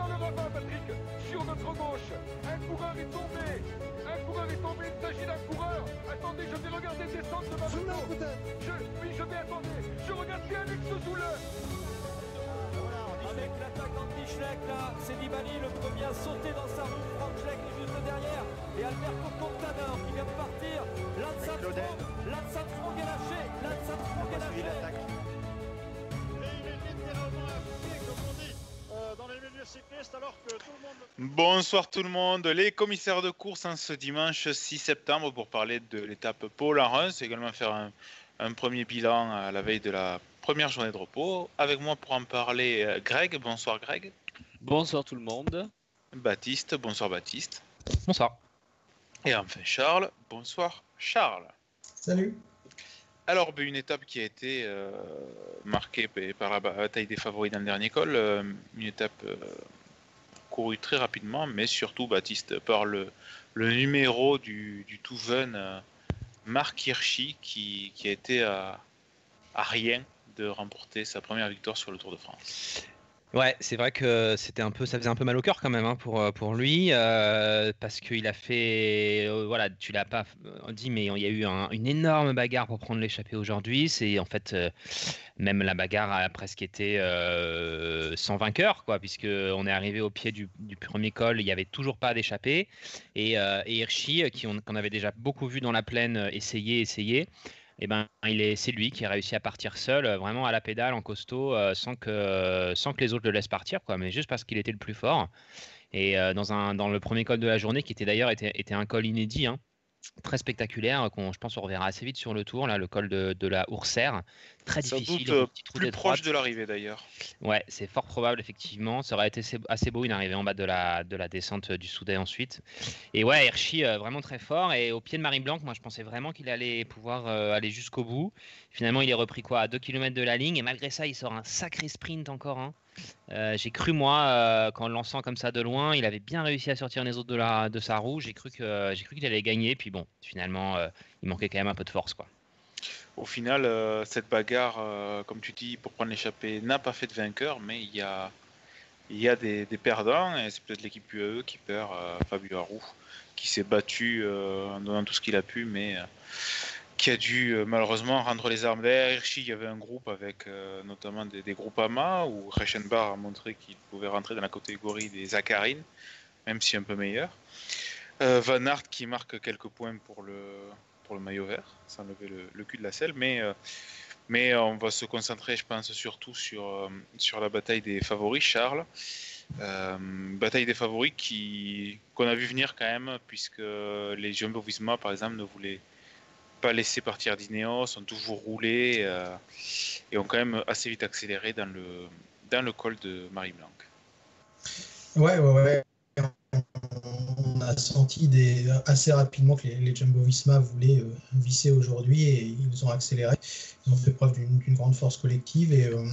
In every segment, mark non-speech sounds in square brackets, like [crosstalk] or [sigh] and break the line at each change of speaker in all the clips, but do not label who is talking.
dans le ravin, Patrick Sur notre gauche. Un coureur est tombé. Un coureur est tombé, il s'agit d'un coureur. Attendez, je vais regarder descendre de ma moto. je, Oui, je vais attendre. Je regarde bien Alex Zoule
avec l'attaque d'Andy Schleck là, c'est Nibali le premier à sauter dans sa roue, Frank Schleck est juste derrière, et Alberto Contador qui vient de partir, Lance Armstrong, Lance Armstrong est lâché, Lance Armstrong est lâché.
Bonsoir tout le monde, les commissaires de course en ce dimanche 6 septembre pour parler de l'étape Paul Reims, également faire un, un premier bilan à la veille de la première journée de repos. Avec moi pour en parler, euh, Greg. Bonsoir Greg.
Bonsoir tout le monde.
Baptiste. Bonsoir Baptiste.
Bonsoir.
Et enfin Charles. Bonsoir Charles.
Salut.
Alors, ben, une étape qui a été euh, marquée par la bataille des favoris dans le dernier col, euh, une étape euh, courue très rapidement, mais surtout, Baptiste, par le, numéro du, du tout jeune euh, Marc Hirschi qui, a été à rien de remporter sa première victoire sur le Tour de France.
Ouais, c'est vrai que c'était un peu, ça faisait un peu mal au cœur quand même hein, pour, euh, pour lui, euh, parce qu'il a fait, euh, voilà, tu l'as pas dit, mais il y a eu un- une énorme bagarre pour prendre l'échappée aujourd'hui. C'est en fait euh, même la bagarre a presque été sans vainqueur, quoi, puisque on est arrivé au pied du, premier col, il y avait toujours pas d'échappée, et, et Hirschi, qui on, qu'on avait déjà beaucoup vu dans la plaine, essayer, essayer. Et ben, il est, c'est lui qui a réussi à partir seul, euh, vraiment à la pédale, en costaud, euh, sans que, sans que les autres le laissent partir, quoi, mais juste parce qu'il était le plus fort. Et euh, dans, le premier col de la journée, qui était d'ailleurs était, était un col inédit, hein, très spectaculaire, qu'on je pense on reverra assez vite sur le tour, là, le col de, de la Oursère, très
Sans
difficile,
doute euh, plus proche de l'arrivée d'ailleurs.
Ouais, c'est fort probable, effectivement. Ça aurait été assez- assez beau une arrivée en bas de la, de la descente du Soudet ensuite. Et ouais, Hirschi, euh, vraiment très fort. Et au pied de Marie Blanc, moi, je pensais vraiment qu'il allait pouvoir euh, aller jusqu'au bout. Finalement, il est repris quoi à 2 km de la ligne. Et malgré ça, il sort un sacré sprint encore. hein. Euh, j'ai cru, moi, euh, qu'en lançant comme ça de loin, il avait bien réussi à sortir les autres de, la, de sa roue. J'ai cru que j'ai cru qu'il allait gagner. Puis bon, finalement, euh, il manquait quand même un peu de force, quoi.
Au final, cette bagarre, comme tu dis, pour prendre l'échappée, n'a pas fait de vainqueur, mais il y a, il y a des, perdants, et c'est peut-être l'équipe UAE qui perd Fabio Harou, qui s'est battu en donnant tout ce qu'il a pu, mais qui a dû euh, malheureusement rendre les armes. Derrière Hirschi, il y avait un groupe avec euh, notamment des, des groupes AMA, où Reichenbach a montré qu'il pouvait rentrer dans la catégorie des Zacharines, même si un peu meilleur. Euh, Van Aert qui marque quelques points pour le, pour le maillot vert, sans lever le, cul de la selle, mais, mais on va se concentrer, je pense, surtout sur, sur la bataille des favoris, Charles. Bataille des favoris qu'on a vu venir quand même, puisque les Jumbo Visma, par exemple, ne voulaient pas laisser partir d'Ineos, ont toujours roulé euh, et ont quand même assez vite accéléré dans le, dans le col de Marie Blanc.
Ouais, ouais, ouais. On a senti assez rapidement que les, Jumbo Visma voulaient euh, visser aujourd'hui et ils ont accéléré. Ils ont fait preuve d'une grande force collective. Et euh,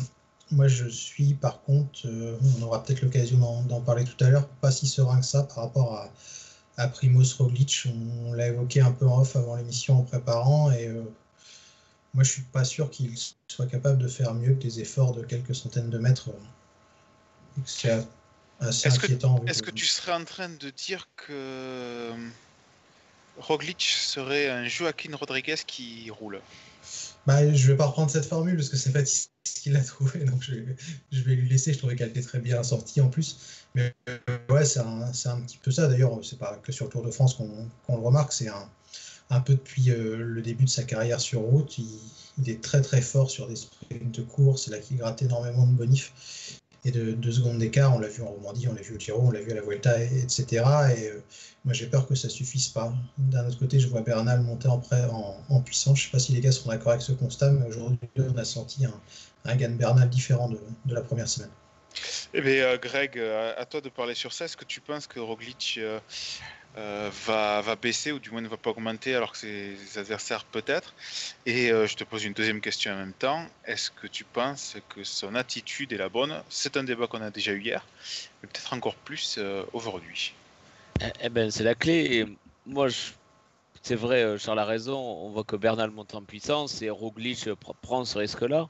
moi, je suis par contre, euh, on aura peut-être l'occasion d'en parler tout à l'heure, pas si serein que ça par rapport à, à Primoz Roglic. On, l'a évoqué un peu en off avant l'émission en préparant. Et euh, moi, je suis pas sûr qu'il soit capable de faire mieux que des efforts de quelques centaines de mètres. euh, C'est assez
Est-ce
inquiétant.
Est-ce que tu serais en train de dire que euh, Roglic serait un Joaquin Rodriguez qui roule?
Bah, je vais pas reprendre cette formule parce que c'est Baptiste qui l'a trouvé, donc je, je vais lui laisser. Je trouvais qu'elle était très bien sortie en plus. Mais euh, ouais, c'est un, un petit peu ça. D'ailleurs, c'est pas que sur le Tour de France qu'on qu'on le remarque. C'est un, un peu depuis euh, le début de sa carrière sur route. Il, il est très très fort sur des sprints courts. C'est là qu'il gratte énormément de bonifs et de deux secondes d'écart. On l'a vu en Romandie, on l'a vu au Giro, on l'a vu à la Vuelta, et- etc. Et euh, moi, j'ai peur que ça suffise pas. D'un autre côté, je vois Bernal monter en, pré- en, puissance. Je sais pas si les gars sont d'accord avec ce constat, mais aujourd'hui, on a senti un, gain de Bernal différent de, la première semaine.
Eh bien, euh, Greg, euh, à toi de parler sur ça. Est-ce que tu penses que Roglic euh, va, baisser ou du moins ne va pas augmenter alors que ses, adversaires peut-être Et euh, je te pose une deuxième question en même temps. Est-ce que tu penses que son attitude est la bonne? C'est un débat qu'on a déjà eu hier, mais peut-être encore plus euh, aujourd'hui.
Eh, eh ben, c'est la clé. Moi, c'est vrai, Charles a raison. On voit que Bernal monte en puissance et Roglic pr- prend ce risque-là.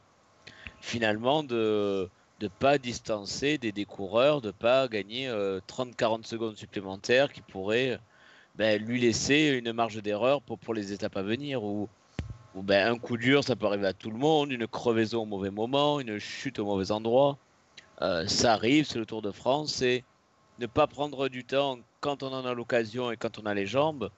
Finalement, de, de pas distancer des, des coureurs, de pas gagner 30-40 secondes supplémentaires qui pourraient ben, lui laisser une marge d'erreur pour, les étapes à venir. Ou, ben, un coup dur, ça peut arriver à tout le monde, une crevaison au mauvais moment, une chute au mauvais endroit. ça arrive, c'est le Tour de France, et ne pas prendre du temps quand on en a l'occasion et quand on a les jambes.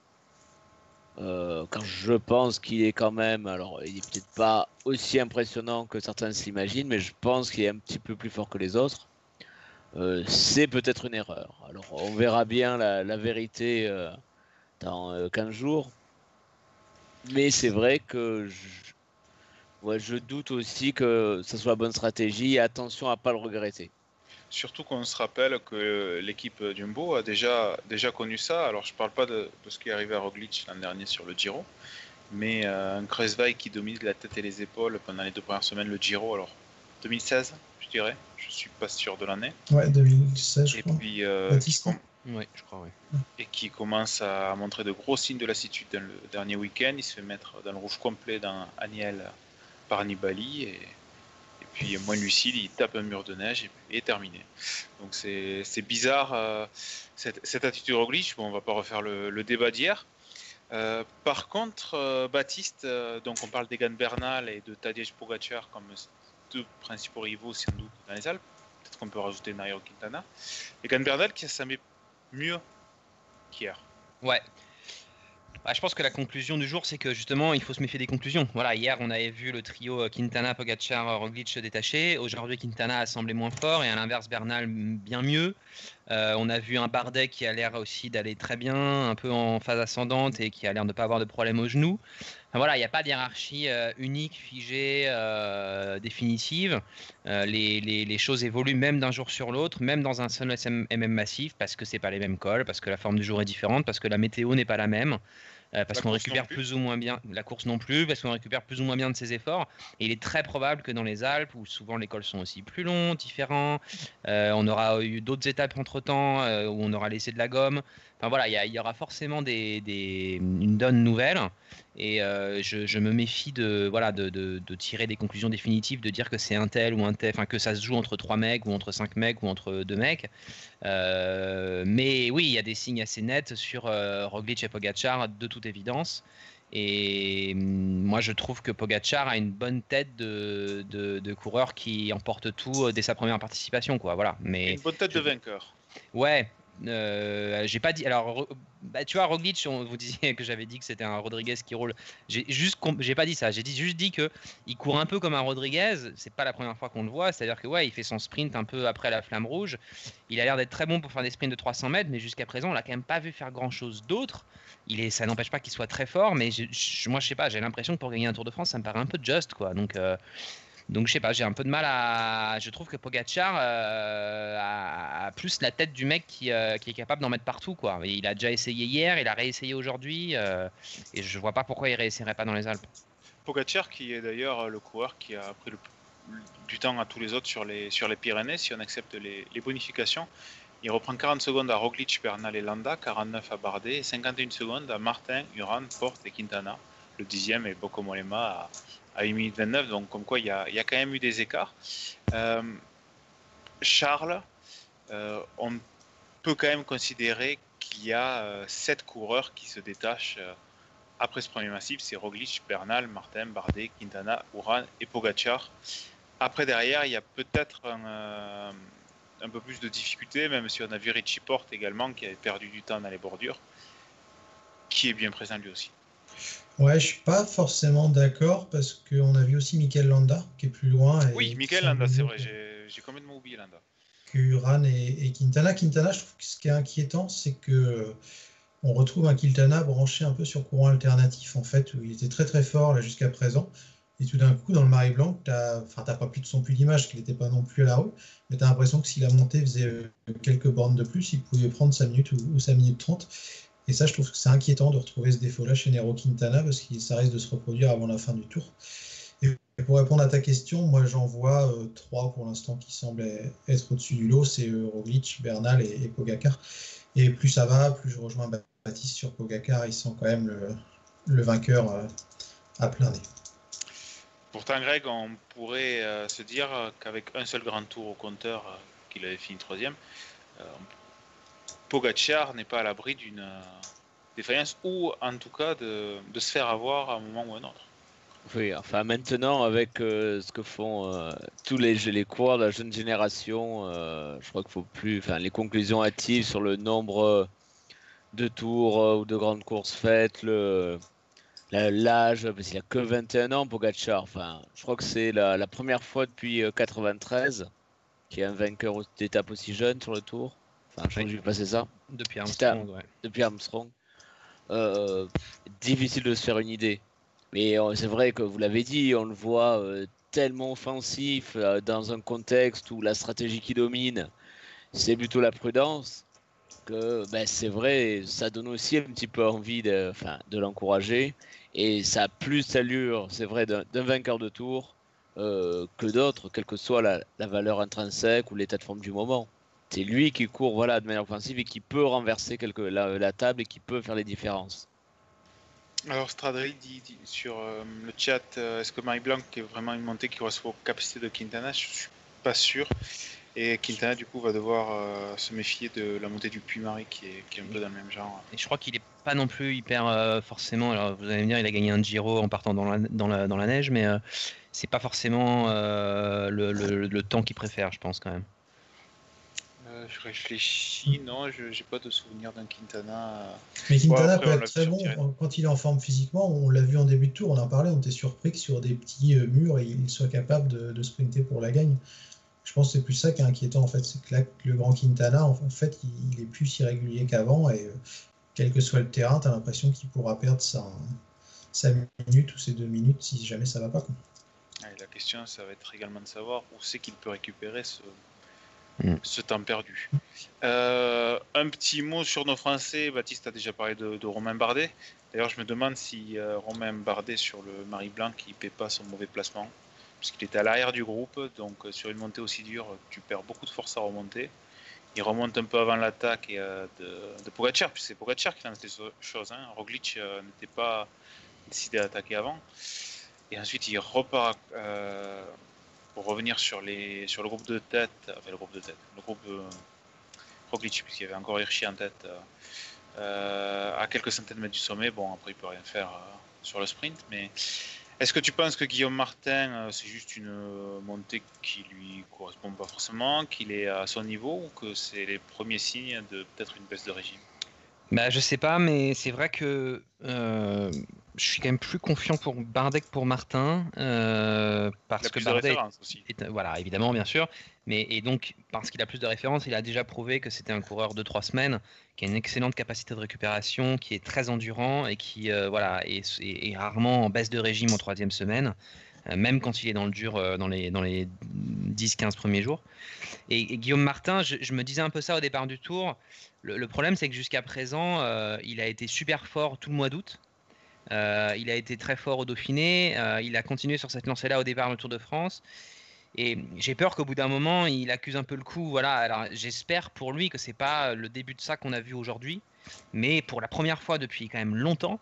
Euh, quand je pense qu'il est quand même, alors il est peut-être pas aussi impressionnant que certains s'imaginent, mais je pense qu'il est un petit peu plus fort que les autres. Euh, c'est peut-être une erreur. Alors on verra bien la, vérité euh, dans 15 jours. Mais c'est vrai que je, je doute aussi que ce soit la bonne stratégie et attention à pas le regretter.
Surtout qu'on se rappelle que l'équipe Jumbo a déjà, déjà connu ça. Alors je ne parle pas de, ce qui est arrivé à Roglic l'an dernier sur le Giro, mais euh, un Kruiswijk qui domine la tête et les épaules pendant les deux premières semaines le Giro. Alors 2016, je dirais. Je suis pas sûr de l'année.
Ouais, 2016, je
et
crois.
Puis, euh,
qui je crois, oui.
Et qui commence à montrer de gros signes de lassitude dans le dernier week-end. Il se fait mettre dans le rouge complet dans Aniel par Nibali et puis moins lucide, il tape un mur de neige et, est terminé. Donc c'est bizarre euh, cette, cette, attitude Roglic. Bon, on va pas refaire le, débat d'hier. Euh, par contre, euh, Baptiste, donc on parle d'Egan Bernal et de Tadej Pogacar comme deux principaux rivaux sans doute dans les Alpes. Peut-être qu'on peut rajouter Nairo Quintana. Egan Bernal qui ça met mieux qu'hier.
Ouais, bah, je pense que la conclusion du jour, c'est que justement, il faut se méfier des conclusions. Voilà, hier, on avait vu le trio euh, Quintana, Pogacar, euh, Roglic se détacher. Aujourd'hui, Quintana a semblé moins fort et à l'inverse, Bernal bien mieux. Euh, on a vu un Bardet qui a l'air aussi d'aller très bien, un peu en phase ascendante et qui a l'air de ne pas avoir de problème au genou. Voilà, il n'y a pas de hiérarchie unique, figée, définitive. Les, les, choses évoluent même d'un jour sur l'autre, même dans un seul MM massif, parce que c'est pas les mêmes cols, parce que la forme du jour est différente, parce que la météo n'est pas la même. Euh, parce qu'on récupère plus. ou moins bien la course non plus, parce qu'on récupère plus ou moins bien de ses efforts. Et il est très probable que dans les Alpes, où souvent les cols sont aussi plus longs, différents, euh, on aura eu d'autres étapes entre temps euh, où on aura laissé de la gomme. Enfin voilà, il y, aura forcément des, une donne nouvelle. Et euh, je, me méfie de, voilà, de, tirer des conclusions définitives, de dire que c'est un tel ou un tel, enfin que ça se joue entre trois mecs ou entre cinq mecs ou entre deux mecs. Euh, mais oui, il y a des signes assez nets sur euh, Roglic et Pogacar, de toute évidence. Et mm, moi, je trouve que Pogacar a une bonne tête de, de, coureur qui emporte tout dès sa première participation. Quoi. Voilà. Mais,
une bonne tête de vainqueur.
Ouais, euh, j'ai pas dit. Alors, bah, tu vois, Roglic, on vous disait que j'avais dit que c'était un Rodriguez qui roule. J'ai juste, j'ai pas dit ça. J'ai juste dit que il court un peu comme un Rodriguez. C'est pas la première fois qu'on le voit. C'est-à-dire que ouais, il fait son sprint un peu après la flamme rouge. Il a l'air d'être très bon pour faire des sprints de 300 mètres, mais jusqu'à présent, on l'a quand même pas vu faire grand chose d'autre. Il est, ça n'empêche pas qu'il soit très fort, mais moi, je sais pas. J'ai l'impression que pour gagner un Tour de France, ça me paraît un peu juste, quoi. Donc euh, donc je sais pas, j'ai un peu de mal à. Je trouve que Pogacar euh, a, plus la tête du mec qui, euh, est capable d'en mettre partout quoi. Il a déjà essayé hier, il a réessayé aujourd'hui, euh, et je vois pas pourquoi il réessayerait pas dans les Alpes.
Pogacar qui est d'ailleurs le coureur qui a pris du temps à tous les autres sur les, sur les Pyrénées, si on accepte les, les bonifications. Il reprend 40 secondes à Roglic, Bernal et Landa, 49 à Bardet, et 51 secondes à Martin, Uran, Porte et Quintana. Le dixième est Bocomolema à, à 1 minute 29, donc comme quoi il y a, quand même eu des écarts. Euh, Charles, euh, on peut quand même considérer qu'il y a 7 euh, coureurs qui se détachent après ce premier massif, c'est Roglic, Bernal, Martin, Bardet, Quintana, Uran et Pogacar. Après, derrière, il y a peut-être un, un, peu plus de difficultés, même si on a vu Richie Porte également, qui avait perdu du temps dans les bordures, qui est bien présent lui aussi.
Ouais, je suis pas forcément d'accord parce qu'on a vu aussi Mikel Landa qui est plus loin.
oui, Mikel Landa, c'est vrai, j'ai complètement oublié Landa.
Uran et, Quintana. Quintana, je trouve que ce qui est inquiétant, c'est que euh, on retrouve un Quintana branché un peu sur courant alternatif en fait, où il était très très fort là jusqu'à présent. Et tout d'un coup, dans le Marais Blanc, tu n'as pas plus de son plus d'image, qu'il n'était pas non plus à la rue, mais tu as l'impression que si la montée faisait euh, quelques bornes de plus, il pouvait prendre 5 minutes ou, ou 5 minutes 30. Et ça, je trouve que c'est inquiétant de retrouver ce défaut-là chez Nero Quintana parce que ça risque de se reproduire avant la fin du tour. Et pour répondre à ta question, moi j'en vois euh, trois pour l'instant qui semblent être au-dessus du lot c'est euh, Roglic, Bernal et, Pogacar. Et plus ça va, plus je rejoins Baptiste sur Pogacar, il sent quand même le, vainqueur euh, à plein nez.
Pourtant, Greg, on pourrait euh, se dire qu'avec un seul grand tour au compteur, qu'il avait fini troisième, euh, Pogacar n'est pas à l'abri d'une défaillance ou en tout cas de, se faire avoir à un moment ou un autre.
Oui, enfin maintenant avec ce que font tous les, les coureurs de la jeune génération, je crois qu'il faut plus, enfin les conclusions hâtives sur le nombre de tours ou de grandes courses faites, l'âge, parce qu'il a que 21 ans pour Gatchar. Enfin, je crois que c'est la, première fois depuis 93 euh, qu'il y a un vainqueur d'étape aussi jeune sur le tour. Crois que j'ai passé ça.
Depuis Armstrong, ouais.
Depuis Armstrong. Euh, difficile de se faire une idée. Mais euh, c'est vrai que vous l'avez dit, on le voit tellement offensif dans un contexte où la stratégie qui domine, c'est plutôt la prudence. Que ben, c'est vrai, ça donne aussi un petit peu envie de, de l'encourager. Et ça a plus allure, c'est vrai, d'un vainqueur de tour euh, que d'autres, quelle que soit la, valeur intrinsèque ou l'état de forme du moment. C'est lui qui court voilà, de manière offensive et qui peut renverser quelque, la, table et qui peut faire les différences.
Alors Stradri dit, sur euh, le chat, euh, est-ce que Marie Blanc est vraiment une montée qui correspond aux capacités de Quintana? Je suis pas sûr. Et Quintana, du coup, va devoir euh, se méfier de la montée du Puy-Marie qui est, qui est, un peu dans le même genre.
Et je crois qu'il est pas non plus hyper euh, forcément. Alors, vous allez me dire, il a gagné un Giro en partant dans la, dans la, dans la neige, mais euh, c'est pas forcément le, le, le, temps qu'il préfère, je pense, quand même.
Je réfléchis, non, je n'ai pas de souvenir d'un Quintana.
Mais Quintana peut être très bon quand il est en forme physiquement. On l'a vu en début de tour, on en parlait, on était surpris que sur des petits murs, il soit capable de, de sprinter pour la gagne. Je pense que c'est plus ça qui est inquiétant en fait, c'est que là, le grand Quintana, en fait, il, est plus irrégulier qu'avant et euh, quel que soit le terrain, tu as l'impression qu'il pourra perdre sa, sa, minute ou ses deux minutes si jamais ça va pas. Quoi.
la question, ça va être également de savoir où c'est qu'il peut récupérer ce, mm. ce temps perdu. Euh, un petit mot sur nos Français. Baptiste a déjà parlé de, Romain Bardet. D'ailleurs, je me demande si euh, Romain Bardet sur le Marie Blanc, ne paie pas son mauvais placement puisqu'il était à l'arrière du groupe, donc euh, sur une montée aussi dure, tu perds beaucoup de force à remonter. Il remonte un peu avant l'attaque de, de Pogacar, puis c'est Pogacar qui lance des choses. Hein. Roglic n'était pas décidé à attaquer avant. Et ensuite, il repart pour revenir sur, le groupe de tête, le groupe de tête, le groupe Roglic, puisqu'il y avait encore Hirschi en tête, à quelques centaines de mètres du sommet. Bon, après, il peut rien faire sur le sprint, mais est-ce que tu penses que Guillaume Martin, euh, c'est juste une euh, montée qui lui correspond pas forcément, qu'il est à son niveau ou que c'est les premiers signes de peut-être une baisse de régime?
Bah, Je sais pas, mais c'est vrai que euh, je suis quand même plus confiant pour Bardet que pour Martin. parce que Bardet. Aussi. voilà, évidemment, bien sûr. Mais, et donc, parce qu'il a plus de références, il a déjà prouvé que c'était un coureur de trois semaines qui a une excellente capacité de récupération, qui est très endurant et qui euh, voilà, est, rarement en baisse de régime en troisième semaine, euh, même quand il est dans le dur euh, dans les, dans les 10-15 premiers jours. Et, Guillaume Martin, je, me disais un peu ça au départ du tour. Le, problème, c'est que jusqu'à présent, il a été super fort tout le mois d'août. Il a été très fort au Dauphiné. il a continué sur cette lancée-là au départ du Tour de France. Et j'ai peur qu'au bout d'un moment, il accuse un peu le coup. Voilà. Alors j'espère pour lui que c'est pas le début de ça qu'on a vu aujourd'hui, mais pour la première fois depuis quand même longtemps,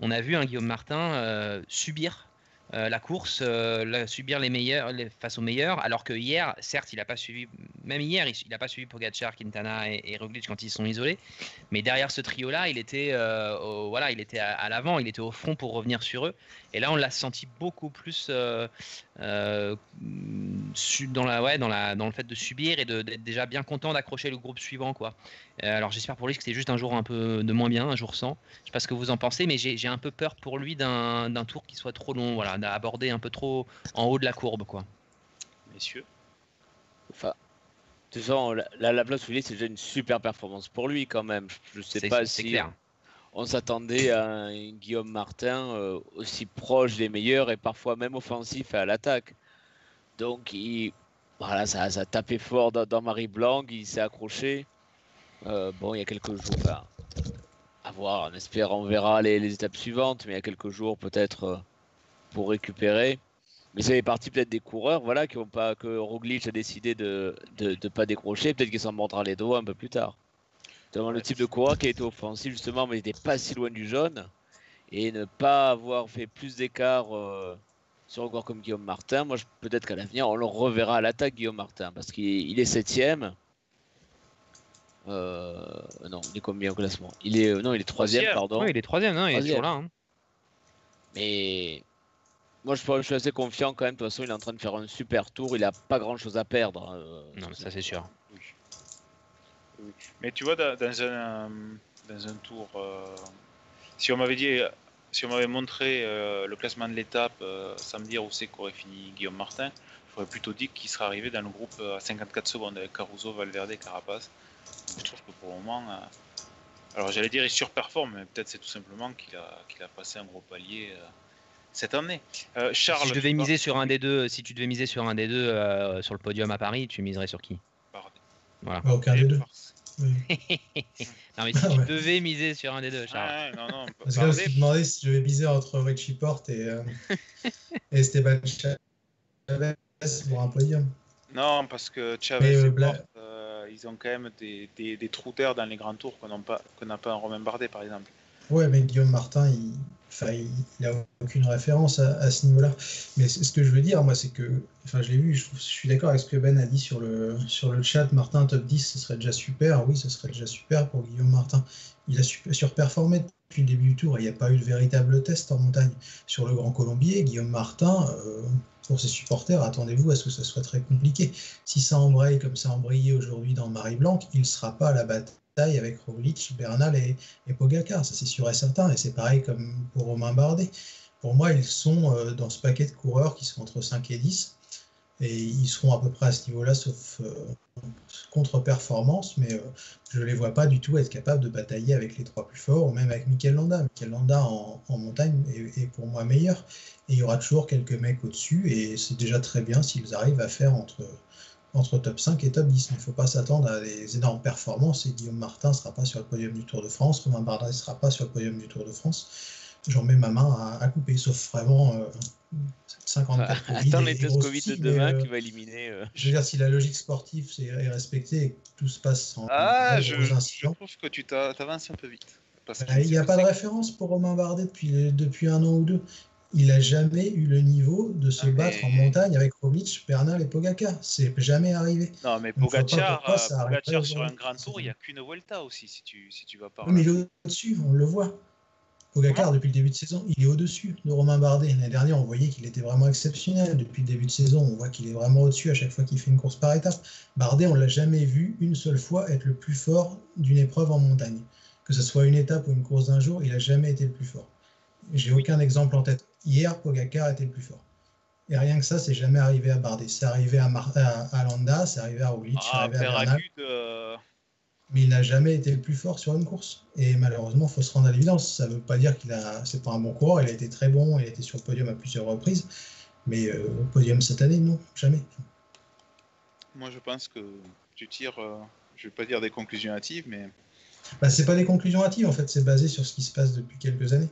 on a vu un Guillaume Martin euh, subir euh, la course, euh, subir les meilleurs face aux meilleurs, alors que hier, certes, il n'a pas suivi, même hier, il n'a pas suivi Pogacar, Quintana et, et, Roglic quand ils sont isolés, mais derrière ce trio-là, il était, euh, voilà, il était à, l'avant, il était au front pour revenir sur eux, et là, on l'a senti beaucoup plus dans la, ouais, dans la, dans le fait de subir et d'être déjà bien content d'accrocher le groupe suivant, quoi. Alors, j'espère pour lui que c'était juste un jour un peu de moins bien, un jour sans. Je sais pas ce que vous en pensez, mais j'ai un peu peur pour lui d'un tour qui soit trop long, voilà a abordé un peu trop en haut de la courbe, quoi.
Messieurs.
Enfin, de toute façon, la, la place où il est, c'est déjà une super performance pour lui quand même. Je sais pas si clair. on s'attendait à un Guillaume Martin euh, aussi proche des meilleurs et parfois même offensif à l'attaque. Donc, il, voilà, ça, ça a tapé fort dans, Marie Blanc, il s'est accroché. Euh, bon, il y a quelques jours, à voir, on espère, on verra les, les, étapes suivantes, mais il y a quelques jours, peut-être, euh, pour récupérer. Mais ça fait partie peut-être des coureurs voilà, qui ont pas, que Roglic a décidé de ne pas décrocher. Peut-être qu'il s'en mordra les doigts un peu plus tard. Le type de coureur qui a été offensif justement, mais il n'était pas si loin du jaune. Et ne pas avoir fait plus d'écart euh, sur un coureur comme Guillaume Martin, moi peut-être qu'à l'avenir on le reverra à l'attaque Guillaume Martin parce qu'il est septième. Euh, non, il est combien au classement Il est non, il est troisième, pardon.
Ouais, il est troisième, non, il est
Troisième.
toujours là. hein.
Mais moi je, je suis assez confiant quand même. De toute façon, il est en train de faire un super tour. Il a pas grand chose à perdre. euh,
Non, mais ça c'est sûr.
Mais tu vois, dans, dans un, euh, dans un tour, euh, si on m'avait dit, si on m'avait montré euh, le classement de l'étape euh, sans me dire où c'est qu'aurait fini Guillaume Martin, j'aurais plutôt dit qu'il serait arrivé dans le groupe euh, à 54 secondes avec Caruso, Valverde, Carapace. Je trouve que pour le moment, euh, alors j'allais dire il surperforme, mais peut-être c'est tout simplement qu'il a, qu'il a passé un gros palier euh, cette année. Euh, Charles,
si je devais
tu
miser sur un des deux, si tu devais miser sur un des deux euh, sur le podium à Paris, tu miserais sur qui?
Pardon.
Voilà.
Bah, aucun des deux. Oui. [laughs]
Non, mais si
Ah
tu
ouais.
devais miser sur un des deux, Charles.
Ah, non, non,
Parce que si tu demandais si je vais miser entre Richie Porte et, euh, [laughs] et Esteban Chavez pour un podium.
Non, parce que
Mais,
Chavez
euh,
ils ont quand même des, des, trous d'air dans les grands tours qu'on n'a pas, pas en Romain Bardet, par exemple.
Ouais, mais Guillaume Martin, il enfin, il n'a aucune référence à, ce niveau-là. Mais ce que je veux dire, moi, c'est que, enfin, je l'ai vu, je, suis d'accord avec ce que Ben a dit sur le, sur le chat. Martin, top 10, ce serait déjà super. Oui, ce serait déjà super pour Guillaume Martin. Il a surperformé depuis le début du tour. Il n'y a pas eu de véritable test en montagne. Sur le Grand Colombier, Guillaume Martin, euh, pour ses supporters, attendez-vous à ce que ça soit très compliqué. Si ça embraye comme ça a embrayé aujourd'hui dans Marie-Blanc, il ne sera pas à la bataille avec Roglic, Bernal et, et Pogacar, ça c'est sûr et certain. Et c'est pareil comme pour Romain Bardet. Pour moi, ils sont euh, dans ce paquet de coureurs qui sont entre 5 et 10. Et ils seront à peu près à ce niveau-là, sauf euh, contre-performance. Mais euh, je ne les vois pas du tout être capables de batailler avec les trois plus forts, ou même avec Mikel Landa. Mikel Landa en, montagne est pour moi meilleur. Et il y aura toujours quelques mecs au-dessus. Et c'est déjà très bien s'ils arrivent à faire entre, entre top 5 et top 10. Mais il ne faut pas s'attendre à des énormes performances. Et Guillaume Martin ne sera pas sur le podium du Tour de France. Romain Bardet ne sera pas sur le podium du Tour de France. J'en mets ma main à, à couper, sauf vraiment euh, 54 Covid
Attends les tests Covid de demain
euh,
qui va éliminer. euh,
je veux dire, si la logique sportive est respectée et que tout se passe sans
Ah, je, je trouve que tu t'a- t'avances un peu vite.
Bah, il n'y a pas de référence pour Romain Bardet depuis, depuis un an ou deux. Il n'a jamais eu le niveau de se
Ah, mais-
battre en montagne avec Roglic, Bernal et Pogacar. C'est jamais arrivé.
Non, mais
pas
Pogacar, euh, sur un grand tour, il n'y a qu'une Vuelta aussi, si tu, si tu vas par
Oui, mais il est au-dessus, on le voit. Pogacar, depuis le début de saison, il est au-dessus de Romain Bardet. L'année dernière, on voyait qu'il était vraiment exceptionnel. Depuis le début de saison, on voit qu'il est vraiment au-dessus à chaque fois qu'il fait une course par étape. Bardet, on l'a jamais vu une seule fois être le plus fort d'une épreuve en montagne. Que ce soit une étape ou une course d'un jour, il n'a jamais été le plus fort. J'ai aucun exemple en tête. Hier, Pogacar était le plus fort. Et rien que ça, c'est jamais arrivé à Bardet. C'est arrivé à, Mar- à, à Landa, c'est arrivé à Roglic, c'est
Ah,
arrivé à Bernal
euh,
mais il n'a jamais été le plus fort sur une course. Et malheureusement, il faut se rendre à l'évidence. Ça ne veut pas dire qu'il a, c'est pas un bon coureur. Il a été très bon. Il a été sur le podium à plusieurs reprises. Mais euh, podium cette année, non, jamais.
moi je pense que tu tires, euh, je vais pas dire des conclusions hâtives, mais
Bah, c'est pas des conclusions hâtives. En fait, c'est basé sur ce qui se passe depuis quelques années.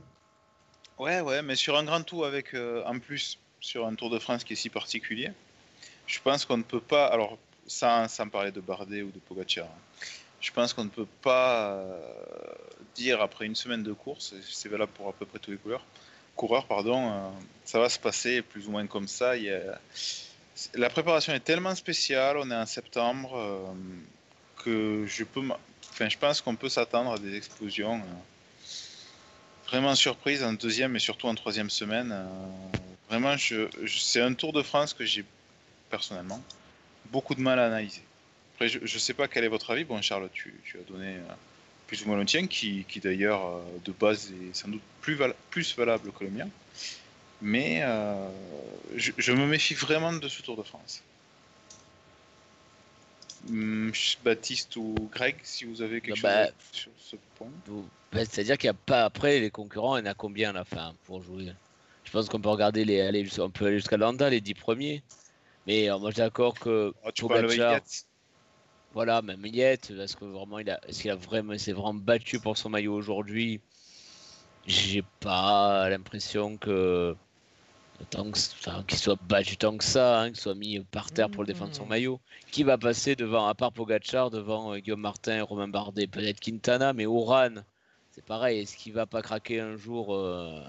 Ouais, ouais, mais sur un grand tour avec, euh, en plus, sur un Tour de France qui est si particulier, je pense qu'on ne peut pas, alors sans, parler de Bardet ou de Pogacar, hein, je pense qu'on ne peut pas euh, dire après une semaine de course, c'est valable pour à peu près tous les coureurs, coureurs, pardon, euh, ça va se passer plus ou moins comme ça. La préparation est tellement spéciale, on est en septembre, que je peux, enfin, je pense qu'on peut s'attendre à des explosions euh, vraiment surprises en deuxième et surtout en troisième semaine. euh, vraiment, je, je- c'est un Tour de France que j'ai personnellement beaucoup de mal à analyser. Après, je ne sais pas quel est votre avis. Bon, Charles, tu, tu as donné euh, plus ou moins le tien, qui, qui d'ailleurs euh, de base est sans doute plus, val- plus valable que le mien. Mais je, je me méfie vraiment de ce Tour de France. Hum, Baptiste ou Greg, si vous avez quelque chose
bah,
dire sur ce point.
Vous- ben, C'est-à-dire qu'il n'y a pas après les concurrents, il y en a combien à la fin pour jouer? Je pense qu'on peut regarder les aller on peut aller jusqu'à Landa, les 10 premiers. Mais euh, moi je suis d'accord que
Ah, tu
Pogacar, voilà, même Yet, est-ce que vraiment il a est-ce qu'il a vraiment s'est vraiment battu pour son maillot aujourd'hui? J'ai pas l'impression que tant que enfin, qu'il soit battu tant que ça, hein, qu'il soit mis par terre pour le défendre son
Mmh.
maillot. Qui va passer devant, à part Pogacar, devant euh, Guillaume Martin et Romain Bardet Peut-être Quintana, mais Oran, c'est pareil. Est-ce qu'il va pas craquer un jour euh,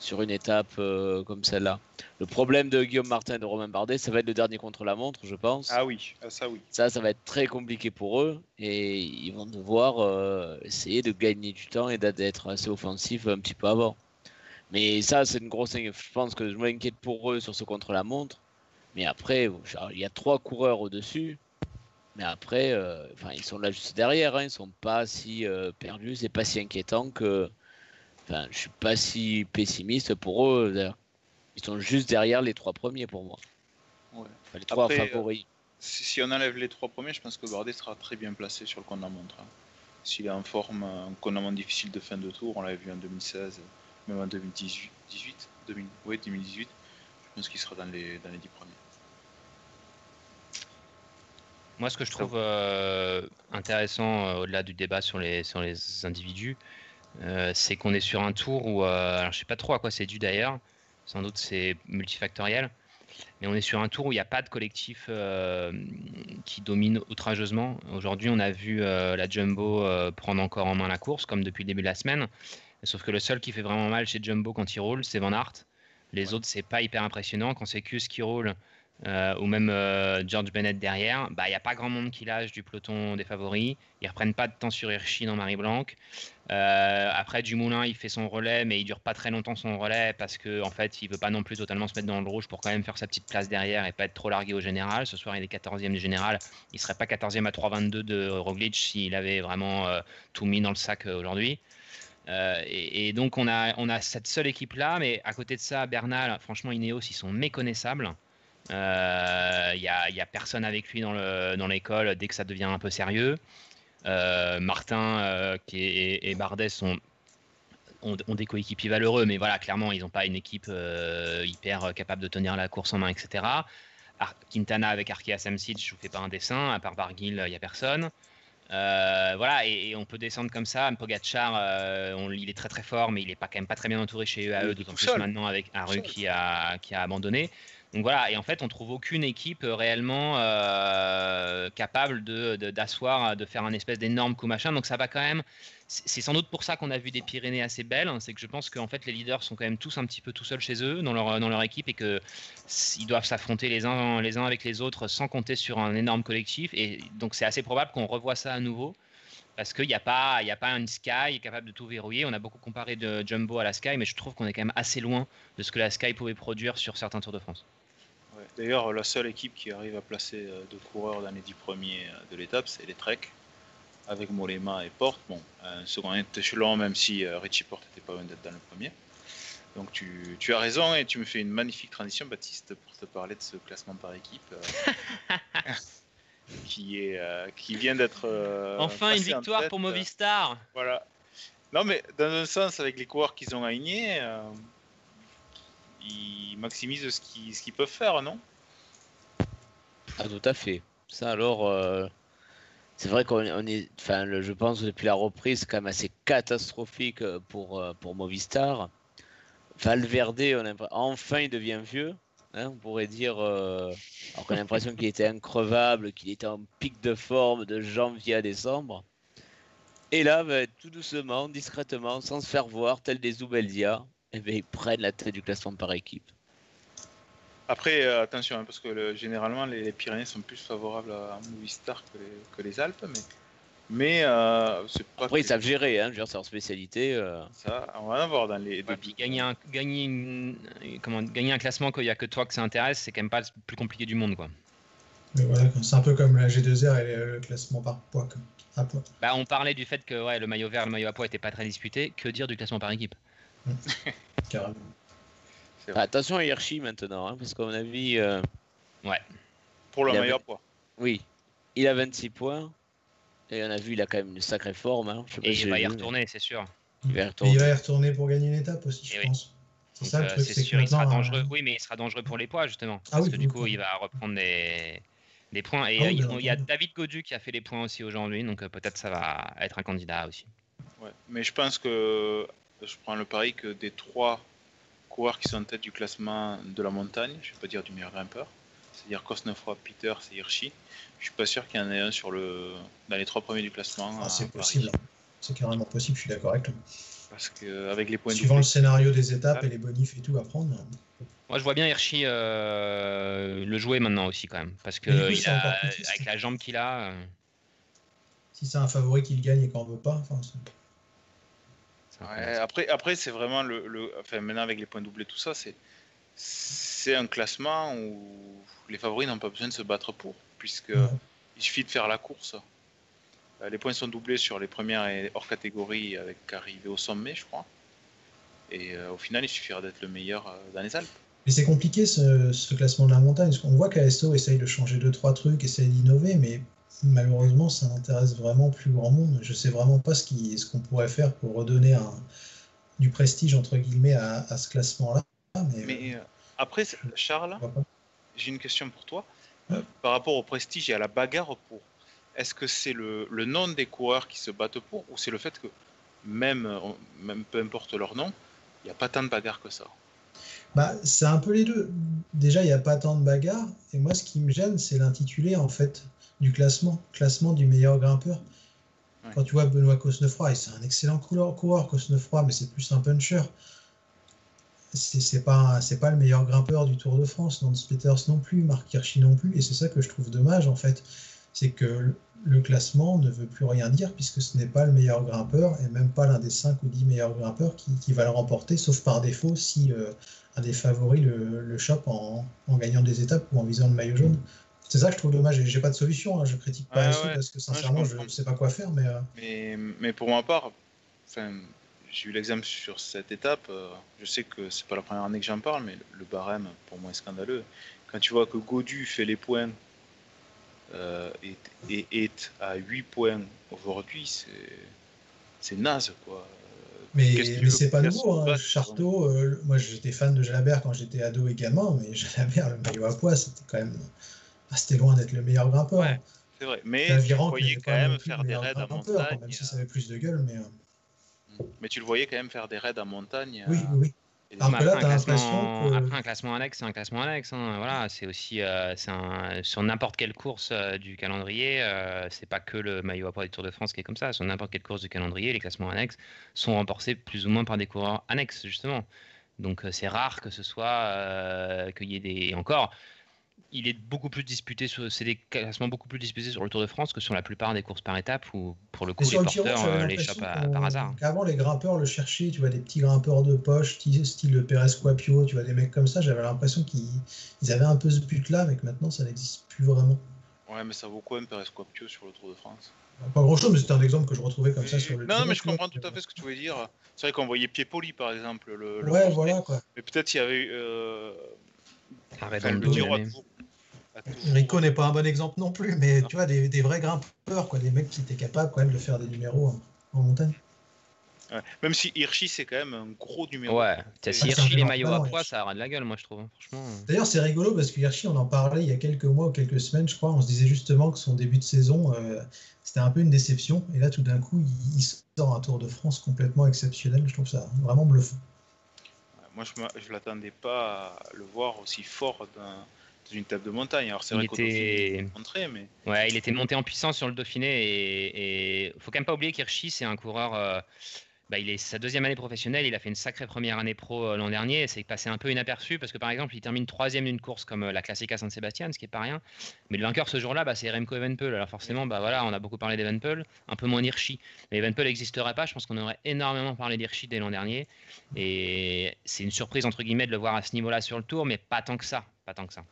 sur une étape euh, comme celle-là? Le problème de Guillaume Martin et de Romain Bardet, ça va être le dernier contre la montre, je pense.
Ah oui, ah, ça oui.
Ça, ça va être très compliqué pour eux et ils vont devoir euh, essayer de gagner du temps et d'être assez offensif un petit peu avant. Mais ça, c'est une grosse. Je pense que je m'inquiète pour eux sur ce contre la montre. Mais après, il y a trois coureurs au-dessus. Mais après, euh, enfin, ils sont là juste derrière. Hein, ils sont pas si perdus. C'est pas si inquiétant que Enfin, je suis pas si pessimiste pour eux. Ils sont juste derrière les trois premiers pour moi. les trois favoris.
si, on enlève les trois premiers, je pense que Bardet sera très bien placé sur le montre. Hein. S'il est en forme, un compte difficile de fin de tour, on l'avait vu en 2016, même en 2018, 18, 2018, je pense qu'il sera dans les, dans les 10 premiers.
Moi, ce que je trouve euh, intéressant euh, au-delà du débat sur les, sur les individus, euh, c'est qu'on est sur un tour où, alors je sais pas trop à quoi c'est dû d'ailleurs, sans doute c'est multifactoriel, mais on est sur un tour où il n'y a pas de collectif qui domine outrageusement. Aujourd'hui, on a vu la Jumbo prendre encore en main la course, comme depuis le début de la semaine, sauf que le seul qui fait vraiment mal chez Jumbo quand il roule, c'est Van Aert. Les autres, c'est pas hyper impressionnant. Quand c'est Cus qui roule, euh, ou même euh, George Bennett derrière, bah, il n'y a pas grand monde qui lâche du peloton des favoris. Ils reprennent pas de temps sur Hirschi dans Marie Blanc. Euh, après, Dumoulin, il fait son relais, mais il dure pas très longtemps son relais parce qu'en en fait, il veut pas non plus totalement se mettre dans le rouge pour quand même faire sa petite place derrière et pas être trop largué au général. Ce soir, il est 14e du général. Il serait pas 14e à 3,22 de Roglic s'il avait vraiment tout mis dans le sac aujourd'hui. et, donc on a, on a cette seule équipe là, mais à côté de ça, Bernal, franchement, Ineos, ils sont méconnaissables. Il euh, n'y a, personne avec lui dans l'école dès que ça devient un peu sérieux. Euh, Martin euh, qui et, Bardet sont, ont, des coéquipiers valeureux, mais voilà, clairement, ils n'ont pas une équipe hyper capable de tenir la course en main, etc. Quintana avec Arkea Samsic, je vous fais pas un dessin, à part Barguil, il n'y a personne. voilà, et, on peut descendre comme ça. Pogacar, il est très très fort, mais il est pas quand même pas très bien entouré chez UAE, d'autant plus maintenant avec Haru qui a, qui a abandonné. Donc voilà, et en fait, on trouve aucune équipe euh, réellement euh, capable de, d'asseoir, de, faire un espèce d'énorme coup machin. Donc ça va quand même. C'est sans doute pour ça qu'on a vu des Pyrénées assez belles. Hein. c'est que je pense qu'en fait, les leaders sont quand même tous un petit peu tout seuls chez eux, dans leur, dans leur équipe, et qu'ils doivent s'affronter les uns, les uns avec les autres sans compter sur un énorme collectif. Et donc c'est assez probable qu'on revoie ça à nouveau parce qu'il n'y a, pas, a pas une Sky capable de tout verrouiller. On a beaucoup comparé de Jumbo à la Sky, mais je trouve qu'on est quand même assez loin de ce que la Sky pouvait produire sur certains Tours de France.
D'ailleurs, la seule équipe qui arrive à placer euh, deux coureurs dans les dix premiers euh, de l'étape, c'est les Trek, avec Molema et Porte. Bon, un second échelon, même si euh, Richie Porte n'était pas loin d'être dans le premier. Donc tu, as raison et tu me fais une magnifique transition, Baptiste, pour te parler de ce classement par équipe. [laughs] qui, est, qui vient d'être.
enfin une victoire pour Movistar
Voilà. Non, mais dans un sens, avec les coureurs qu'ils ont alignés, ils maximisent ce qu'ils, peuvent faire, non?
Ah, tout à fait. Ça, alors, euh, c'est vrai qu'on est, enfin, je pense depuis la reprise, c'est quand même assez catastrophique euh, pour, euh, pour Movistar. Valverde, on a, enfin, il devient vieux. Hein, on pourrait dire, qu'on a l'impression qu'il était increvable, qu'il était en pic de forme de janvier à décembre. Et là, ben, tout doucement, discrètement, sans se faire voir, tel des Zoubeldia, eh ben, ils prennent la tête du classement par équipe.
Après, euh, attention, hein, parce que généralement, les, Pyrénées sont plus favorables à Movistar que les, que les Alpes, mais. Mais euh,
pas Après, ils savent gérer, hein, c'est leur spécialité. Euh.
Ça, on va en voir dans les.
puis gagner un, gagner, comment, gagner un classement qu'il n'y a que toi que ça intéresse, c'est quand même pas le plus compliqué du monde. quoi.
c'est un peu comme la G2R et le classement par poids. poids.
Bah, on parlait du fait que ouais, le maillot vert et le maillot à poids n'étaient pas très disputés. Que dire du classement par équipe?
Carrément.
attention à Hirschi maintenant, hein, parce qu'à mon avis. Euh,
ouais.
Pour le meilleur poids.
Oui. Il a 26 points. Et on a vu, il a quand même une sacrée forme. Hein.
et il va y retourner, c'est sûr.
Il va, y retourner pour gagner une étape aussi, je pense.
C'est ça le euh, truc. C'est sûr, il sera dangereux. Euh, oui, mais il sera dangereux pour les poids, justement. Ah parce que du coup, il va reprendre des, des points. Et ah il, y a David Godu qui a fait les points aussi aujourd'hui, donc peut-être ça va être un candidat aussi.
Ouais. Mais je pense que je prends le pari que des trois coureurs qui sont en tête du classement de la montagne, je ne vais pas dire du meilleur grimpeur, c'est-à-dire Cosnefroy, Peter, c'est Hirschi, je suis pas sûr qu'il y en ait un sur le, dans les trois premiers du classement.
Ah, c'est possible, c'est carrément possible, je suis d'accord avec toi.
Parce qu'avec les points
Suivant le scénario des étapes et les bonifs et tout à prendre.
Moi, je vois bien Hirschi euh, le jouer maintenant aussi, quand même. Parce que
coup,
il a- avec la jambe qu'il a. euh,
Si c'est un favori qui le gagne et qu'on veut pas, enfin, c'est-
c'est un peu-
Ouais, après, après c'est vraiment le, le- Enfin, maintenant, avec les points doublés, tout ça, c'est. C'est un classement où les favoris n'ont pas besoin de se battre pour, puisque
Ouais.
il suffit de faire la course. Euh, Les points sont doublés sur les premières et hors catégorie avec arrivé au sommet, je crois. Et euh, au final, il suffira d'être le meilleur euh, dans les Alpes.
Mais c'est compliqué ce, ce classement de la montagne, parce qu'on voit qu'ASO essaye de changer deux, trois trucs, essaye d'innover, mais malheureusement, ça n'intéresse vraiment plus grand monde. Je sais vraiment pas ce qui- ce qu'on pourrait faire pour redonner un, du prestige, entre guillemets, à, à ce classement-là. Mais,
Mais euh, après, Charles, j'ai une question pour toi.
Ouais.
Euh, par rapport au prestige et à la bagarre pour, est-ce que c'est le, le nom des coureurs qui se battent pour, ou c'est le fait que même, euh, même peu importe leur nom, il n'y a pas tant de bagarre que ça?
Bah, c'est un peu les deux. Déjà, il n'y a pas tant de bagarres. Et moi, ce qui me gêne, c'est l'intitulé en fait du classement, classement du meilleur grimpeur.
Ouais.
Quand tu vois Benoît Cosnefroy, et c'est un excellent coureur, coureur Cosnefroy, mais c'est plus un puncher. C'est pas, c'est pas le meilleur grimpeur du Tour de France, Nance Peters non plus, Marc Hirschi non plus. Et c'est ça que je trouve dommage en fait. C'est que le- classement ne veut plus rien dire puisque ce n'est pas le meilleur grimpeur et même pas l'un des 5 ou 10 meilleurs grimpeurs qui, qui va le remporter, sauf par défaut si euh, un des favoris le, le chope en, en gagnant des étapes ou en visant le maillot jaune. C'est ça que je trouve dommage et j'ai pas de solution. hein. Je critique pas
ouais.
parce que sincèrement je ne sais pas quoi faire, mais euh,
mais, mais pour ma part, j'ai eu l'exemple sur cette étape. euh, je sais que c'est pas la première année que j'en parle, mais le, le barème, pour moi, est scandaleux. Quand tu vois que Godu fait les points euh, et, et est à 8 points aujourd'hui, c'est c'est naze, quoi.
Mais,
veux
c'est pas nouveau. Hein. Charteau, euh, moi j'étais fan de Jalabert quand j'étais ado gamin, mais [laughs] Jalabert, le maillot à poids, c'était quand même. ah, c'était loin d'être le meilleur grimpeur.
Ouais, C'est vrai, mais tu voyais quand même faire des
meilleur
raids à
grimpeur,
montagne.
Même si ça avait plus de gueule, mais. euh,
euh, Mais tu le voyais quand même faire des raids à montagne.
Oui,
euh,
oui, Alors là,
après, un classement,
que-
après, un classement annexe, c'est un classement annexe. hein. Voilà, c'est aussi euh, un- sur n'importe quelle course euh, du calendrier. euh, c'est pas que le maillot à poids du Tour de France qui est comme ça. Sur n'importe quelle course du calendrier, les classements annexes sont remportés plus ou moins par des coureurs annexes justement. Donc euh, c'est rare que ce soit euh, qu'il y ait des et encore. Il est beaucoup plus disputé sur c'est des classements beaucoup plus disputés sur le Tour de France que sur la plupart des courses par étapes où pour le coup les
le
porteurs euh,
qu'on-
par hasard.
Qu'avant, les grimpeurs le cherchaient, tu vois, des petits grimpeurs de poche, style, style Perez Quapio, tu vois, des mecs comme ça. J'avais l'impression qu'ils ils avaient un peu ce but-là, mais que maintenant, ça n'existe plus vraiment.
Ouais, mais ça vaut quoi un Perez Quapio sur le Tour de France?
Pas grand-chose, mais c'était un exemple que je retrouvais comme ça sur le
Non,
Giro,
mais je comprends tout à fait ce que tu veux dire. C'est vrai qu'on voyait Piepoli, par exemple. Le, le
Ouais, voilà, quoi.
Mais peut-être il y avait eu. Euh...
Un
enfin,
Redondo,
le
Rico n'est pas un bon exemple non plus, mais
Non.
tu vois, des, des vrais grimpeurs, quoi, des mecs qui étaient capables quand même de faire des numéros en, en montagne.
Ouais. Même si Hirschi, c'est quand même un gros numéro.
Ouais, si
un
Hirschi les maillots à poids, ça aura de la gueule, moi je trouve. hein, Franchement.
D'ailleurs, c'est rigolo parce que Hirschi, on en parlait il y a quelques mois ou quelques semaines, je crois. On se disait justement que son début de saison, euh, c'était un peu une déception. Et là, tout d'un coup, il, il sort un Tour de France complètement exceptionnel. Je trouve ça vraiment bluffant.
Moi, je ne l'attendais pas à le voir aussi fort dans une table de montagne. Alors, c'est vrai qu'au
était-
montré, mais
Ouais, il était monté en puissance sur le Dauphiné et, et faut quand même pas oublier qu'Hirschi, c'est un coureur. euh, bah, il est sa deuxième année professionnelle, il a fait une sacrée première année pro euh, l'an dernier. C'est passé un peu inaperçu parce que par exemple, il termine troisième d'une course comme euh, la Classica San Sebastian, ce qui est pas rien. Mais le vainqueur ce jour-là, bah, c'est Remco Evenepoel. Alors forcément, bah voilà, on a beaucoup parlé d'Evenepoel, un peu moins d'Hirschi. Mais Evenepoel n'existerait pas. Je pense qu'on aurait énormément parlé d'Hirschi dès l'an dernier. Et c'est une surprise entre guillemets de le voir à ce niveau-là sur le Tour, mais pas tant que ça, pas tant que ça.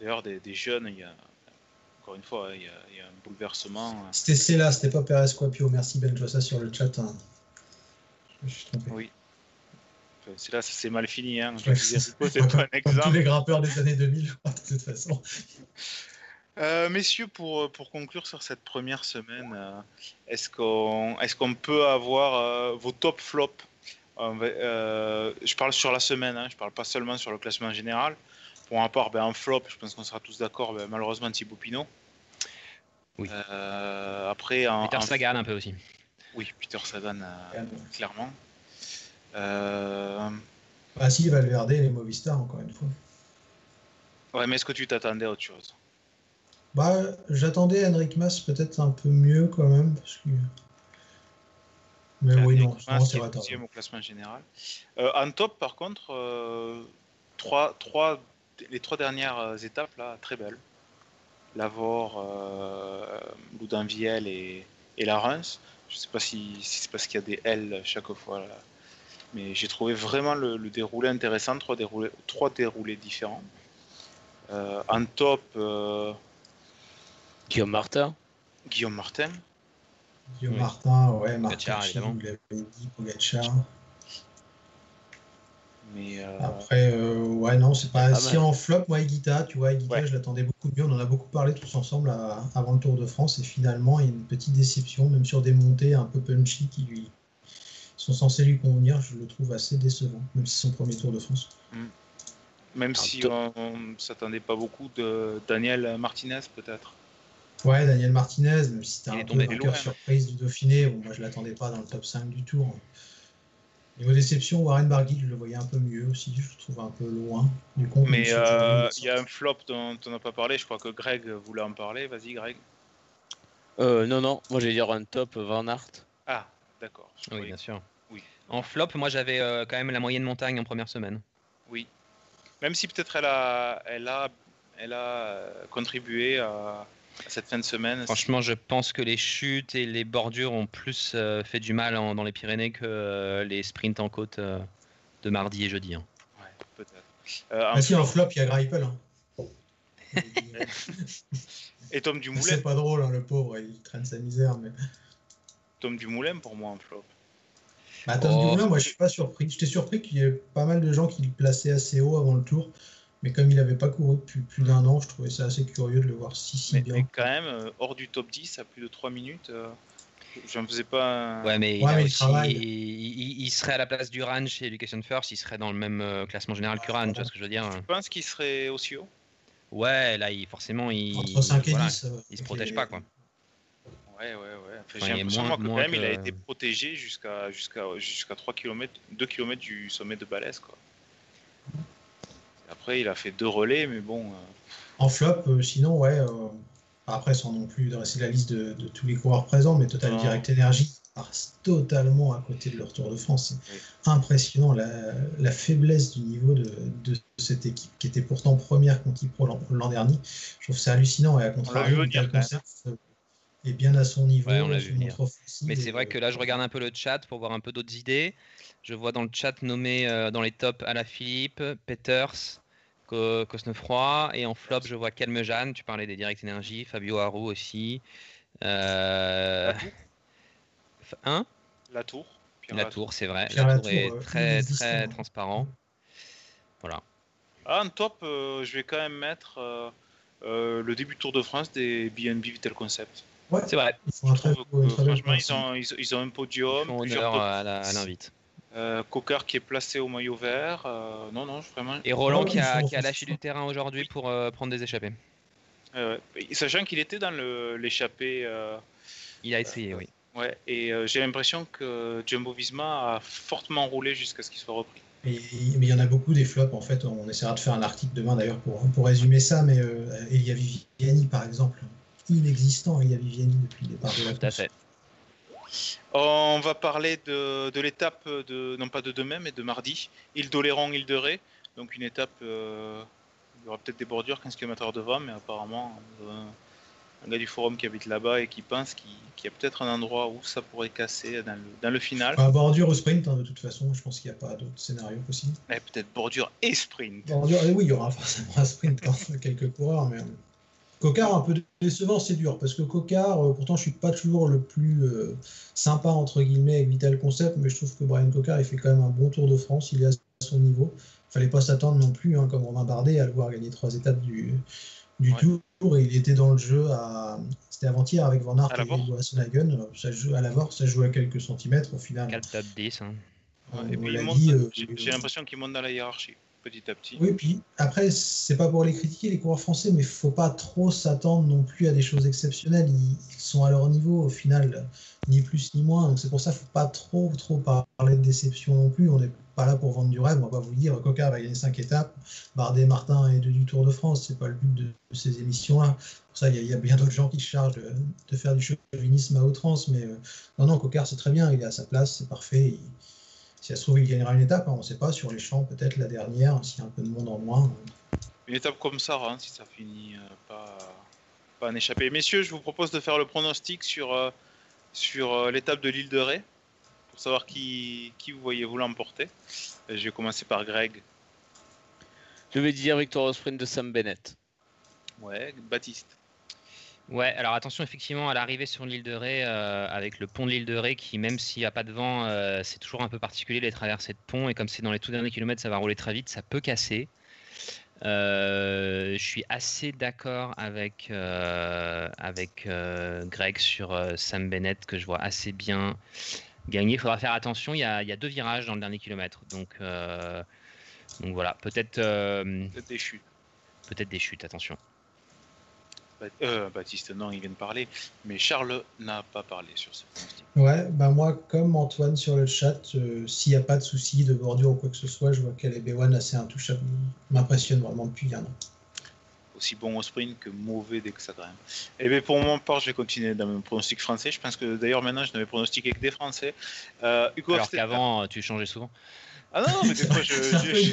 D'ailleurs, des, des jeunes, il y a. Encore une fois, il y a, il y a un bouleversement.
C'était Cella, c'était pas Perez Quapio. Merci Ben Jossa sur le chat. hein. Je me suis trompé.
Oui. C'est là, ça s'est mal fini. Hein. Je
c'est-
c'est [laughs] pas un
Comme tous
exemple.
les grimpeurs des années 2000, je crois, de toute façon.
Euh, messieurs, pour, pour conclure sur cette première semaine, euh, est-ce qu'on est qu'on peut avoir euh, vos top flops? Euh, Je parle sur la semaine, hein, je parle pas seulement sur le classement général. Pour ma part, ben, en flop, je pense qu'on sera tous d'accord, ben, malheureusement Thibaut Pinot.
Oui.
Euh, après, en,
Peter
en-
Sagan un peu aussi.
Oui, Peter Sagan, euh, clairement. Euh,
Ah si, Valverde et les Movistar, encore une fois.
Ouais, mais est-ce que tu t'attendais à autre chose?
Bah, j'attendais Henrik Mas peut-être un peu mieux quand même, parce que Mais oui, non, c'est
est
vrai.
au classement général. Euh, en top, par contre, euh, trois, trois, les trois dernières euh, étapes là, très belles. Lavore, euh, et, et la Reims. Je sais pas si, si c'est parce qu'il y a des L chaque fois là. Mais j'ai trouvé vraiment le, le déroulé intéressant, trois déroulés, trois déroulés différents. Euh, en top, euh,
Guillaume Martin.
Guillaume Martin.
Guillaume
Oui.
Martin, ouais,
Pogacar,
Martin,
évidemment.
vous l'avez dit, Pogacar.
Mais euh,
Après, euh, ouais, non, c'est pas.
Pas
si
mal.
en flop, moi, Guita, tu vois, Guita,
Ouais.
je l'attendais beaucoup mieux. On en a beaucoup parlé tous ensemble à- avant le Tour de France. Et finalement, il y a une petite déception, même sur des montées un peu punchy qui lui sont censées lui convenir. Je le trouve assez décevant, même si c'est son premier Tour de France.
même
En
si on, ne s'attendait pas beaucoup de Daniel Martinez peut-être.
Ouais, Daniel Martinez, même si c'était un peu vainqueur
loin.
surprise du Dauphiné, bon, moi je l'attendais pas dans le top 5 du Tour. Niveau déception, Warren Barguil, je le voyais un peu mieux aussi, je le trouve un peu loin du compte.
Mais euh, il y a un flop dont on n'a pas parlé, je crois que Greg voulait en parler. Vas-y, Greg.
Euh, non, non, moi j'ai dire un top Van Aert.
Ah, d'accord.
Oui, bien sûr.
Oui.
En flop, moi j'avais euh, quand même la moyenne montagne en première semaine.
Oui. Même si peut-être elle a, elle a, elle a contribué à cette fin de semaine.
Franchement, je pense que les chutes et les bordures ont plus euh, fait du mal en- dans les Pyrénées que euh, les sprints en côte euh, de mardi et jeudi. hein.
Ouais, peut-être. Euh, en
Ah si, en
flop-
flop, il y a Greipel. Hein. [laughs]
Et Tom Dumoulin.
C'est pas drôle, hein, le pauvre, il traîne sa misère. Mais...
Tom Dumoulin pour moi en flop.
Bah, Tom
Oh.
Dumoulin, moi je suis pas surpris. J'étais surpris qu'il y ait pas mal de gens qui le plaçaient assez haut avant le tour. Mais comme il n'avait pas couru depuis plus d'un an, je trouvais ça assez curieux de le voir si si
Mais,
bien.
mais quand même, euh, hors du top 10 à plus de 3 minutes, euh, j'en faisais pas. un-
Ouais, mais, il,
Ouais,
a
mais il
aussi- il, il- il serait à la place du chez Education First, il serait dans le même euh, classement général que Ran, tu vois ce que je veux dire.
Je pense qu'il serait aussi haut?
Ouais, là, il, forcément, il,
Entre 5 et
voilà,
10. euh,
il se protège pas, quoi.
Ouais, ouais, ouais. Enfin, J'ai
il
l'impression que quand même il a
que-
été protégé jusqu'à jusqu'à jusqu'à 3 km, 2 km du sommet de Balès. Quoi. Après, il a fait deux relais, mais bon. euh,
En flop, euh, sinon, ouais. euh, après, sans non plus dresser la liste de, de tous les coureurs présents, mais Total. Direct Energy passe totalement à côté de leur Tour de France. C'est
Oui.
impressionnant la, la faiblesse du niveau de, de cette équipe qui était pourtant première contre Pro l'an dernier. Je trouve ça hallucinant et à contrario, Vital est bien à son niveau.
Ouais, on l'a
se
vu venir.
montre offensif
Mais c'est vrai que là, je regarde un peu le chat pour voir un peu d'autres idées. Je vois dans le chat nommé euh, dans les tops Alaphilippe, Peters, Co- Cosnefroy. Et en flop, je vois Calmejane. Tu parlais des Direct Energy, Fabio Haru aussi. Euh... Hein?
La tour. Pierre
La tour, c'est vrai.
Pierre
La tour est
euh,
très, très
hein.
transparent. Voilà.
Ah, en top, euh, je vais quand même mettre euh, euh, le début du Tour de France des BNB Vital Concept.
Ouais,
C'est vrai.
ils
trouve franchement, ils ont, ils, ils ont un
Ils
podium.
font
plusieurs
à l'invite.
Euh, Coquart qui est placé au maillot vert. euh, non, non, vraiment.
Et Roland
Ouais,
qui,
ils
a,
sont
qui a lâché du terrain aujourd'hui pour euh, prendre des échappées.
Euh. Sachant qu'il était dans l'échappée. euh,
Il a essayé, oui.
ouais, et euh, j'ai l'impression que Jumbo Visma a fortement roulé jusqu'à ce qu'il soit repris.
Et- mais il y en a beaucoup des flops en fait. On essaiera de faire un article demain d'ailleurs pour, pour résumer ça. Mais euh, Elia Viviani par exemple, inexistant Elia Viviani depuis le départ de la
Tout à fait.
On va parler de, de l'étape, de, non pas de demain, mais de mardi. Île d'Oléron, Île de Ré. Donc une étape, euh, il y aura peut-être des bordures, 15 km devant, mais apparemment, euh, un gars du forum qui habite là-bas et qui pense qu'il y a peut-être un endroit où ça pourrait casser dans le, dans le final.
Enfin, bordure au sprint hein, de toute façon. Je pense qu'il n'y a pas d'autre scénario possible.
Eh, peut-être bordure et sprint.
Bordure, et oui, il y aura forcément un sprint quand même, quelques coureurs. Mais... euh, Cocard un peu décevant, c'est dur parce que Cocard, euh, pourtant je suis pas toujours le plus euh, sympa entre guillemets avec Vital Concept, mais je trouve que Brian Cocard il fait quand même un bon Tour de France, il est à son niveau. Fallait pas s'attendre non plus, hein, comme Romain Bardet, à le voir gagner trois étapes du, du
Ouais.
Tour et il était dans le jeu à c'était avant-hier avec Van Aert
À la
et
Vore.
Wassenhagen, ça joue à la Vore, ça joue à quelques centimètres au final.
4 top 10. hein.
Euh,
j'ai j'ai l'impression qu'il monte dans la hiérarchie. Petit à petit.
Oui, puis après, c'est pas pour les critiquer, les coureurs français, mais faut pas trop s'attendre non plus à des choses exceptionnelles. Ils, sont à leur niveau au final, ni plus ni moins. Donc c'est pour ça faut pas trop, trop parler de déception non plus. On n'est pas là pour vendre du rêve. On va pas vous dire Coca va gagner 5 étapes, Bardet, Martin et deux du Tour de France. C'est pas le but de, ces émissions-là. Pour ça, il y, a bien d'autres gens qui se chargent de, faire du chauvinisme à outrance. Mais euh, non, non, Coca, c'est très bien. Il est à sa place, c'est parfait. Si ça se trouve, il gagnera une étape, hein, on ne sait pas, sur les champs, peut-être la dernière, s'il y a un peu de monde en moins.
Une étape comme ça, hein, si ça finit euh, pas, pas en échapper. Messieurs, je vous propose de faire le pronostic sur, euh, sur euh, l'étape de l'île de Ré, pour savoir qui, qui vous voyez-vous l'emporter. Je vais commencer par Greg.
Je vais dire victoire au sprint de Sam Bennett.
Ouais, Baptiste.
Ouais, alors attention effectivement à l'arrivée sur l'île de Ré, euh, avec le pont de l'île de Ré qui, même s'il n'y a pas de vent, euh, c'est toujours un peu particulier les traversées de pont et comme c'est dans les tout derniers kilomètres, ça va rouler très vite, ça peut casser. Euh, je suis assez d'accord avec, avec Greg sur Sam Bennett que je vois assez bien gagner. Il faudra faire attention, il y, a, il y a, deux virages dans le dernier kilomètre. Donc, donc voilà, peut-être.
peut-être des chutes.
Peut-être des chutes, attention.
Euh, Baptiste, non, il vient de parler, mais Charles n'a pas parlé sur ce
pronostic. Ouais, bah moi, comme Antoine sur le chat, euh, s'il n'y a pas de souci de bordure ou quoi que ce soit, je vois qu'elle est B1 assez intouchable. M'impressionne vraiment depuis un an.
Aussi bon au sprint que mauvais dès que ça grimpe. Et eh bien pour mon part, je vais continuer dans mon pronostic français. Je pense que d'ailleurs maintenant, je n'avais pronostiqué que des Français.
Euh, Alors qu'avant, tu changeais souvent.
Ah non, mais des fois, je. [laughs]
je...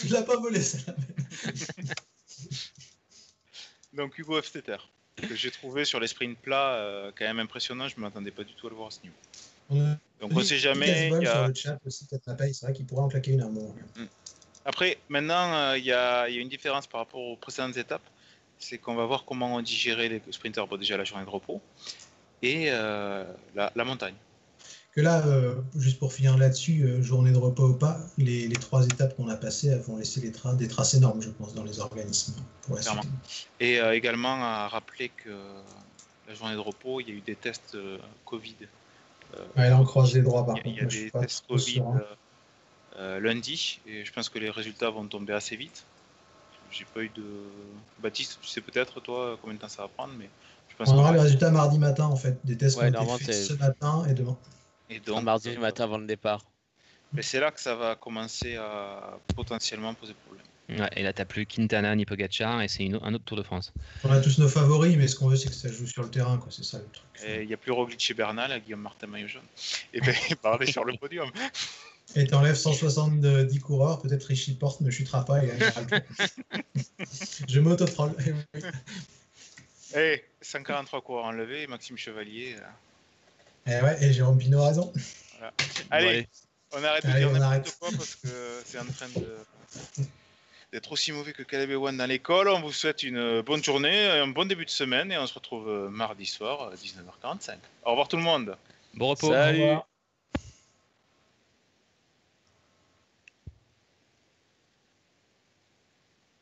[laughs] tu l'as pas volé, celle-là. [laughs]
Donc Hugo Hofstetter, que j'ai trouvé sur les sprints plats euh, quand même impressionnant. Je ne m'attendais pas du tout à le voir à ce niveau. Donc on ne sait jamais.
Il y a... le chat aussi, c'est vrai qu'il pourrait en claquer une à mort. Mm.
Après, maintenant, euh, il y, a, une différence par rapport aux précédentes étapes. C'est qu'on va voir comment on digérer les sprinters. Bon, déjà la journée de repos et euh, la montagne
que là, euh, juste pour finir là-dessus, euh, journée de repas ou pas, les, trois étapes qu'on a passées vont laisser des traces énormes, je pense, dans les organismes.
Et euh, également à rappeler que la journée de repos, il y a eu des tests Covid.
ouais, là, on croise les droits, par
contre. Il y a, des tests Covid lundi, et je pense que les résultats vont tomber assez vite. J'ai pas eu de. Baptiste, tu sais peut-être, toi, combien de temps ça va prendre, mais.
Je pense on aura les résultats mardi matin, en fait, des tests qui ont été faits ce matin et demain.
Et donc, mardi matin avant le départ.
Mais c'est là que ça va commencer à potentiellement poser problème.
Ouais, et là, t'as plus Quintana ni Pogacar et c'est un autre Tour de France.
On a tous nos favoris, mais ce qu'on veut, c'est que ça joue sur le terrain, quoi. C'est ça le truc.
Il n'y a plus Roglic chez Bernal, Guillaume Martin maillot jaune. Et bien, il parlait sur le podium.
Et t'enlèves 170 coureurs, peut-être Richie Porte ne chutera pas et [laughs] Je m'auto-troll.
Eh, 143 coureurs enlevés, Maxime Chevalier.
Et, eh ouais, et Jérôme Pinot a raison.
Allez, on arrête de dire n'importe quoi parce que c'est en train d'être aussi mauvais que Caleb One dans l'école. On vous souhaite une bonne journée, un bon début de semaine et on se retrouve mardi soir à 19h45. Au revoir tout le monde.
Bon repos.
Salut.